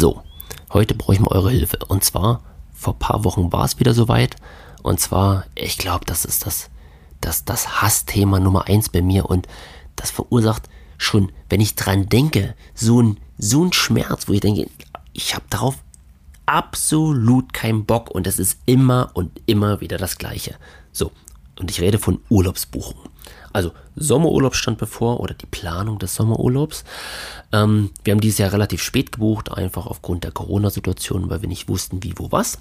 So, heute brauche ich mal eure Hilfe. Und zwar, vor ein paar Wochen war es wieder soweit. Und zwar, ich glaube, das ist das, das, das Hassthema Nummer eins bei mir. Und das verursacht schon, wenn ich dran denke, so ein, so ein Schmerz, wo ich denke, ich habe darauf absolut keinen Bock und es ist immer und immer wieder das Gleiche. So, und ich rede von Urlaubsbuchungen. Also Sommerurlaub stand bevor oder die Planung des Sommerurlaubs. Ähm, wir haben dieses Jahr relativ spät gebucht, einfach aufgrund der Corona-Situation, weil wir nicht wussten, wie, wo, was.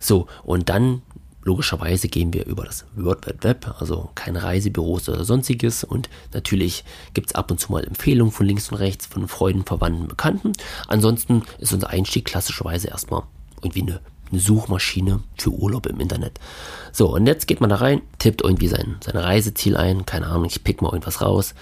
So, und dann logischerweise gehen wir über das World Wide Web, also keine Reisebüros oder sonstiges. Und natürlich gibt es ab und zu mal Empfehlungen von links und rechts, von Freunden, Verwandten, Bekannten. Ansonsten ist unser Einstieg klassischerweise erstmal irgendwie eine eine Suchmaschine für Urlaub im Internet. So, und jetzt geht man da rein, tippt irgendwie sein, sein Reiseziel ein, keine Ahnung, ich pick mal irgendwas raus.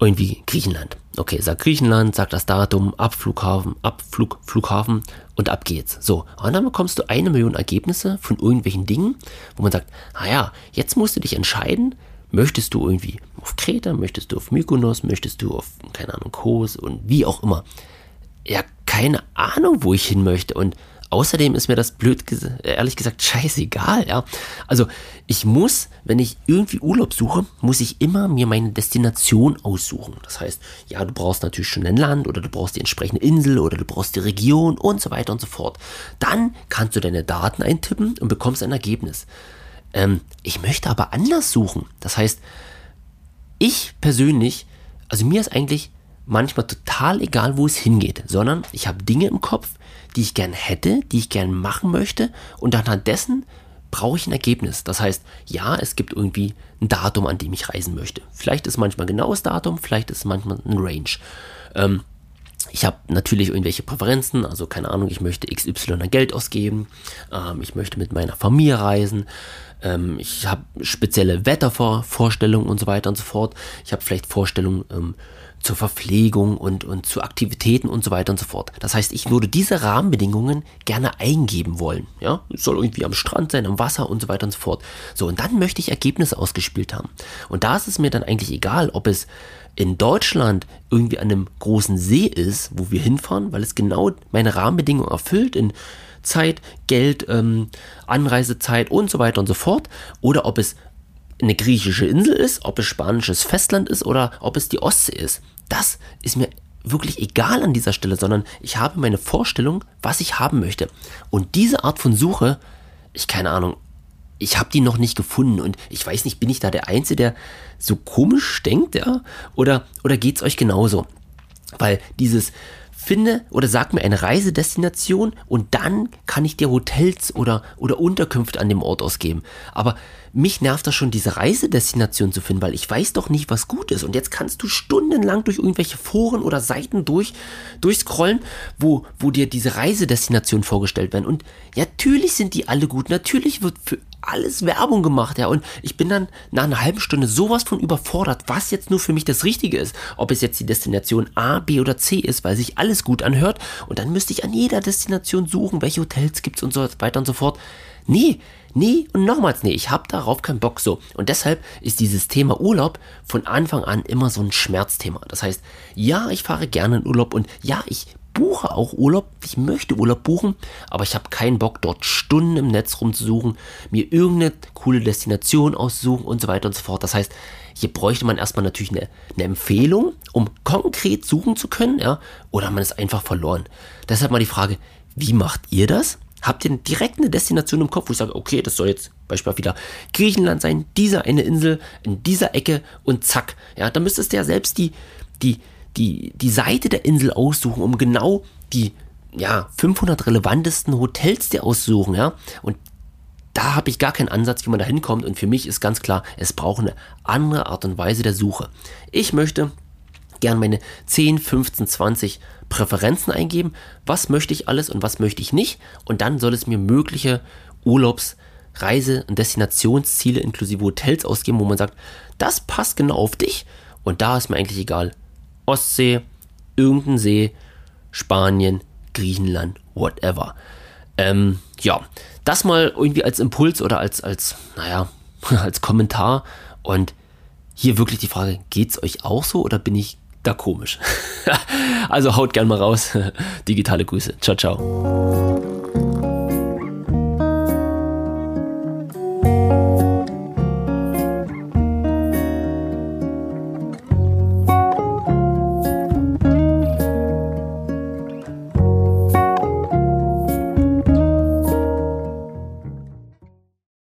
Irgendwie Griechenland. Okay, sagt Griechenland, sagt das Datum, Abflughafen, Abflug, Flughafen und ab geht's. So, und dann bekommst du eine Million Ergebnisse von irgendwelchen Dingen, wo man sagt, naja, jetzt musst du dich entscheiden, möchtest du irgendwie auf Kreta, möchtest du auf Mykonos, möchtest du auf, keine Ahnung, Kos und wie auch immer. Ja, keine Ahnung, wo ich hin möchte und Außerdem ist mir das blöd, ehrlich gesagt, scheißegal, ja. Also ich muss, wenn ich irgendwie Urlaub suche, muss ich immer mir meine Destination aussuchen. Das heißt, ja, du brauchst natürlich schon ein Land oder du brauchst die entsprechende Insel oder du brauchst die Region und so weiter und so fort. Dann kannst du deine Daten eintippen und bekommst ein Ergebnis. Ähm, ich möchte aber anders suchen. Das heißt, ich persönlich, also mir ist eigentlich manchmal total egal, wo es hingeht, sondern ich habe Dinge im Kopf, die ich gern hätte, die ich gern machen möchte und anhand dessen brauche ich ein Ergebnis. Das heißt, ja, es gibt irgendwie ein Datum, an dem ich reisen möchte. Vielleicht ist manchmal ein genaues Datum, vielleicht ist manchmal ein Range. Ähm, ich habe natürlich irgendwelche Präferenzen, also keine Ahnung, ich möchte XY Geld ausgeben, ähm, ich möchte mit meiner Familie reisen, ähm, ich habe spezielle Wettervorstellungen und so weiter und so fort. Ich habe vielleicht Vorstellungen ähm, zur Verpflegung und, und zu Aktivitäten und so weiter und so fort. Das heißt, ich würde diese Rahmenbedingungen gerne eingeben wollen. Ja, es soll irgendwie am Strand sein, am Wasser und so weiter und so fort. So, und dann möchte ich Ergebnisse ausgespielt haben. Und da ist es mir dann eigentlich egal, ob es in Deutschland irgendwie an einem großen See ist, wo wir hinfahren, weil es genau meine Rahmenbedingungen erfüllt in Zeit, Geld, ähm, Anreisezeit und so weiter und so fort, oder ob es eine griechische Insel ist, ob es spanisches Festland ist oder ob es die Ostsee ist. Das ist mir wirklich egal an dieser Stelle, sondern ich habe meine Vorstellung, was ich haben möchte. Und diese Art von Suche, ich keine Ahnung, ich habe die noch nicht gefunden und ich weiß nicht, bin ich da der Einzige, der so komisch denkt, ja? Oder, oder es euch genauso? Weil dieses finde oder sag mir eine Reisedestination und dann kann ich dir Hotels oder, oder Unterkünfte an dem Ort ausgeben. Aber mich nervt das schon, diese Reisedestination zu finden, weil ich weiß doch nicht, was gut ist. Und jetzt kannst du stundenlang durch irgendwelche Foren oder Seiten durch, durchscrollen, wo, wo dir diese Reisedestination vorgestellt werden. Und natürlich sind die alle gut. Natürlich wird für alles Werbung gemacht, ja. Und ich bin dann nach einer halben Stunde sowas von überfordert, was jetzt nur für mich das Richtige ist. Ob es jetzt die Destination A, B oder C ist, weil sich alles gut anhört. Und dann müsste ich an jeder Destination suchen, welche Hotels gibt es und so weiter und so fort. Nee, nee und nochmals nee, ich habe darauf keinen Bock so. Und deshalb ist dieses Thema Urlaub von Anfang an immer so ein Schmerzthema. Das heißt, ja, ich fahre gerne in Urlaub und ja, ich buche auch Urlaub, ich möchte Urlaub buchen, aber ich habe keinen Bock, dort Stunden im Netz rumzusuchen, mir irgendeine coole Destination aussuchen und so weiter und so fort. Das heißt, hier bräuchte man erstmal natürlich eine, eine Empfehlung, um konkret suchen zu können, ja, oder man ist einfach verloren. Deshalb mal die Frage, wie macht ihr das? Habt ihr direkt eine Destination im Kopf, wo ich sage, okay, das soll jetzt beispielsweise wieder Griechenland sein, diese eine Insel in dieser Ecke und zack. Ja, da müsstest du ja selbst die, die, die, die Seite der Insel aussuchen, um genau die ja, 500 relevantesten Hotels dir aussuchen, ja. Und da habe ich gar keinen Ansatz, wie man da hinkommt. Und für mich ist ganz klar, es braucht eine andere Art und Weise der Suche. Ich möchte gern meine 10, 15, 20 Präferenzen eingeben. Was möchte ich alles und was möchte ich nicht? Und dann soll es mir mögliche Urlaubs-, Reise- und Destinationsziele inklusive Hotels ausgeben, wo man sagt, das passt genau auf dich. Und da ist mir eigentlich egal. Ostsee, irgendein See, Spanien, Griechenland, whatever. Ähm, ja, das mal irgendwie als Impuls oder als, als, naja, als Kommentar. Und hier wirklich die Frage, geht es euch auch so oder bin ich da komisch. also haut gern mal raus. Digitale Grüße. Ciao, ciao.